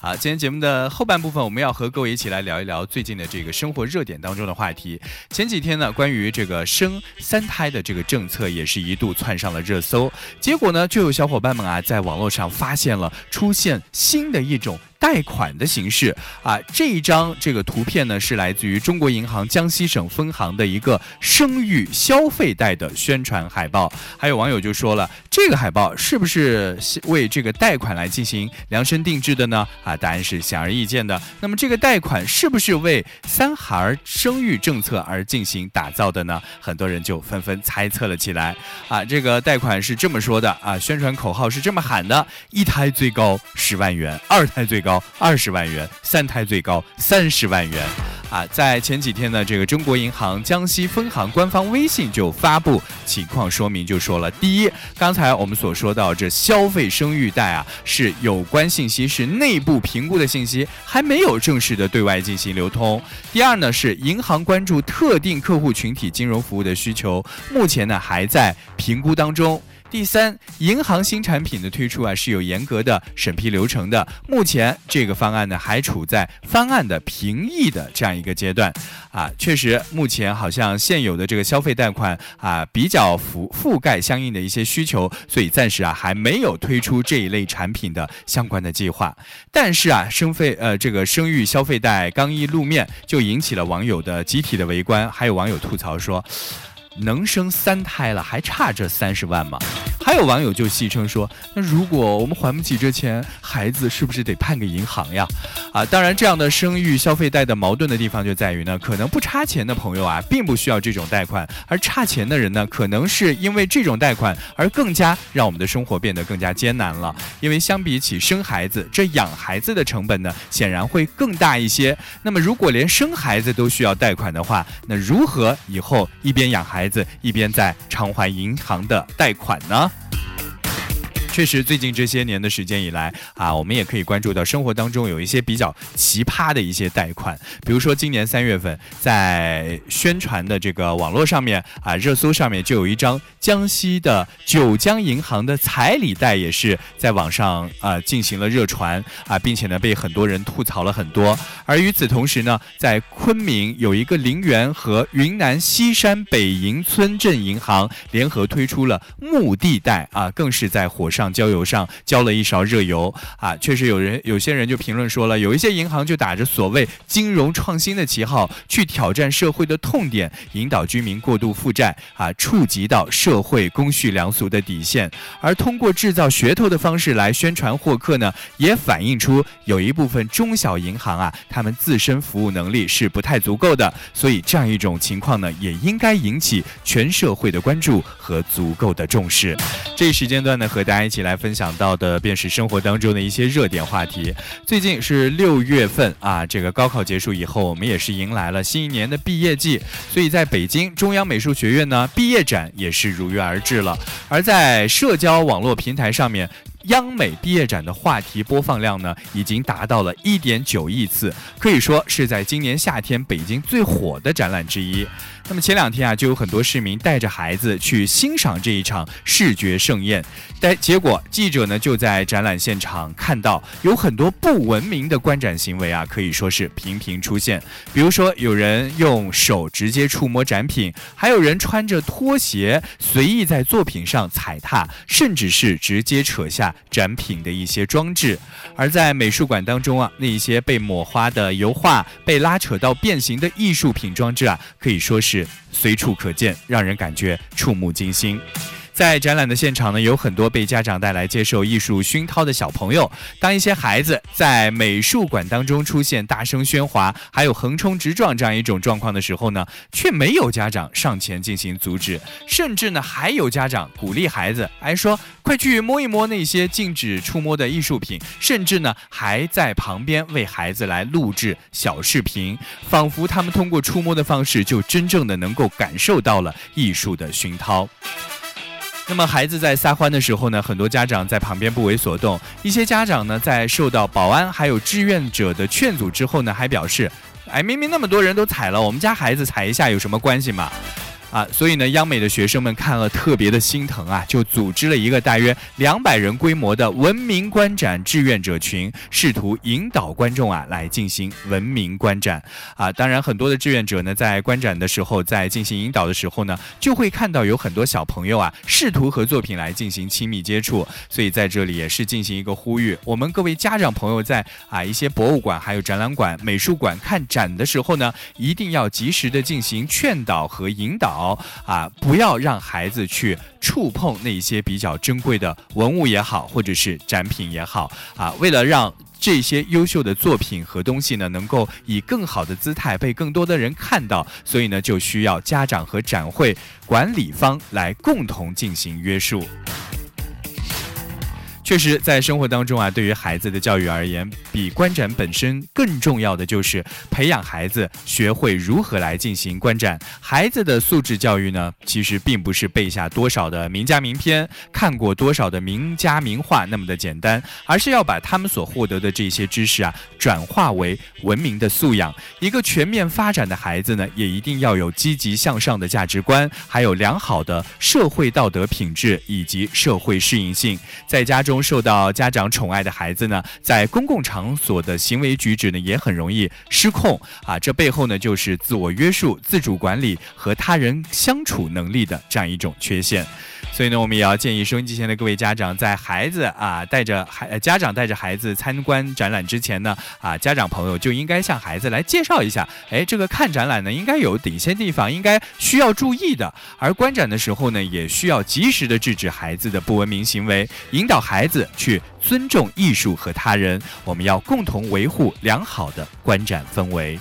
好，今天节目的后半部分，我们要和各位一起来聊一聊最近的这个生活热点当中的话题。前几天呢，关于这个生三胎的这个政策，也是一度窜上了热搜。结果呢，就有小伙伴们啊，在网络上发现了出现新的一种。贷款的形式啊，这一张这个图片呢是来自于中国银行江西省分行的一个生育消费贷的宣传海报。还有网友就说了，这个海报是不是为这个贷款来进行量身定制的呢？啊，答案是显而易见的。那么这个贷款是不是为三孩生育政策而进行打造的呢？很多人就纷纷猜测了起来。啊，这个贷款是这么说的啊，宣传口号是这么喊的：一胎最高十万元，二胎最高。高二十万元，三胎最高三十万元，啊，在前几天呢，这个中国银行江西分行官方微信就发布情况说明，就说了，第一，刚才我们所说到这消费生育贷啊，是有关信息是内部评估的信息，还没有正式的对外进行流通。第二呢，是银行关注特定客户群体金融服务的需求，目前呢还在评估当中。第三，银行新产品的推出啊是有严格的审批流程的。目前这个方案呢还处在方案的评议的这样一个阶段，啊，确实目前好像现有的这个消费贷款啊比较覆覆盖相应的一些需求，所以暂时啊还没有推出这一类产品的相关的计划。但是啊，生费呃这个生育消费贷刚一露面，就引起了网友的集体的围观，还有网友吐槽说。能生三胎了，还差这三十万吗？还有网友就戏称说：“那如果我们还不起这钱，孩子是不是得判给银行呀？”啊，当然，这样的生育消费贷的矛盾的地方就在于呢，可能不差钱的朋友啊，并不需要这种贷款，而差钱的人呢，可能是因为这种贷款而更加让我们的生活变得更加艰难了。因为相比起生孩子，这养孩子的成本呢，显然会更大一些。那么，如果连生孩子都需要贷款的话，那如何以后一边养孩一边在偿还银行的贷款呢？确实，最近这些年的时间以来啊，我们也可以关注到生活当中有一些比较奇葩的一些贷款。比如说，今年三月份在宣传的这个网络上面啊，热搜上面就有一张江西的九江银行的彩礼贷，也是在网上啊进行了热传啊，并且呢被很多人吐槽了很多。而与此同时呢，在昆明有一个陵园和云南西山北营村镇银行联合推出了墓地贷啊，更是在火上。浇油上浇了一勺热油啊！确实有人有些人就评论说了，有一些银行就打着所谓金融创新的旗号，去挑战社会的痛点，引导居民过度负债啊，触及到社会公序良俗的底线。而通过制造噱头的方式来宣传获客呢，也反映出有一部分中小银行啊，他们自身服务能力是不太足够的。所以这样一种情况呢，也应该引起全社会的关注和足够的重视。这一时间段呢，和大家一起。来分享到的便是生活当中的一些热点话题。最近是六月份啊，这个高考结束以后，我们也是迎来了新一年的毕业季，所以在北京中央美术学院呢，毕业展也是如约而至了。而在社交网络平台上面。央美毕业展的话题播放量呢，已经达到了一点九亿次，可以说是在今年夏天北京最火的展览之一。那么前两天啊，就有很多市民带着孩子去欣赏这一场视觉盛宴，但结果记者呢就在展览现场看到有很多不文明的观展行为啊，可以说是频频出现。比如说有人用手直接触摸展品，还有人穿着拖鞋随意在作品上踩踏，甚至是直接扯下。展品的一些装置，而在美术馆当中啊，那一些被抹花的油画、被拉扯到变形的艺术品装置啊，可以说是随处可见，让人感觉触目惊心。在展览的现场呢，有很多被家长带来接受艺术熏陶的小朋友。当一些孩子在美术馆当中出现大声喧哗，还有横冲直撞这样一种状况的时候呢，却没有家长上前进行阻止，甚至呢还有家长鼓励孩子，还说快去摸一摸那些禁止触摸的艺术品，甚至呢还在旁边为孩子来录制小视频，仿佛他们通过触摸的方式就真正的能够感受到了艺术的熏陶。那么孩子在撒欢的时候呢，很多家长在旁边不为所动。一些家长呢，在受到保安还有志愿者的劝阻之后呢，还表示：“哎，明明那么多人都踩了，我们家孩子踩一下有什么关系吗？”啊，所以呢，央美的学生们看了特别的心疼啊，就组织了一个大约两百人规模的文明观展志愿者群，试图引导观众啊来进行文明观展啊。当然，很多的志愿者呢，在观展的时候，在进行引导的时候呢，就会看到有很多小朋友啊，试图和作品来进行亲密接触。所以在这里也是进行一个呼吁，我们各位家长朋友在啊一些博物馆、还有展览馆、美术馆看展的时候呢，一定要及时的进行劝导和引导。好啊，不要让孩子去触碰那些比较珍贵的文物也好，或者是展品也好啊。为了让这些优秀的作品和东西呢，能够以更好的姿态被更多的人看到，所以呢，就需要家长和展会管理方来共同进行约束。确实，在生活当中啊，对于孩子的教育而言，比观展本身更重要的就是培养孩子学会如何来进行观展。孩子的素质教育呢，其实并不是背下多少的名家名篇、看过多少的名家名画那么的简单，而是要把他们所获得的这些知识啊，转化为文明的素养。一个全面发展的孩子呢，也一定要有积极向上的价值观，还有良好的社会道德品质以及社会适应性。在家中中。受到家长宠爱的孩子呢，在公共场所的行为举止呢，也很容易失控啊。这背后呢，就是自我约束、自主管理和他人相处能力的这样一种缺陷。所以呢，我们也要建议收音机前的各位家长，在孩子啊带着孩家长带着孩子参观展览之前呢，啊，家长朋友就应该向孩子来介绍一下，哎，这个看展览呢，应该有哪些地方应该需要注意的。而观展的时候呢，也需要及时的制止孩子的不文明行为，引导孩子去尊重艺术和他人。我们要共同维护良好的观展氛围。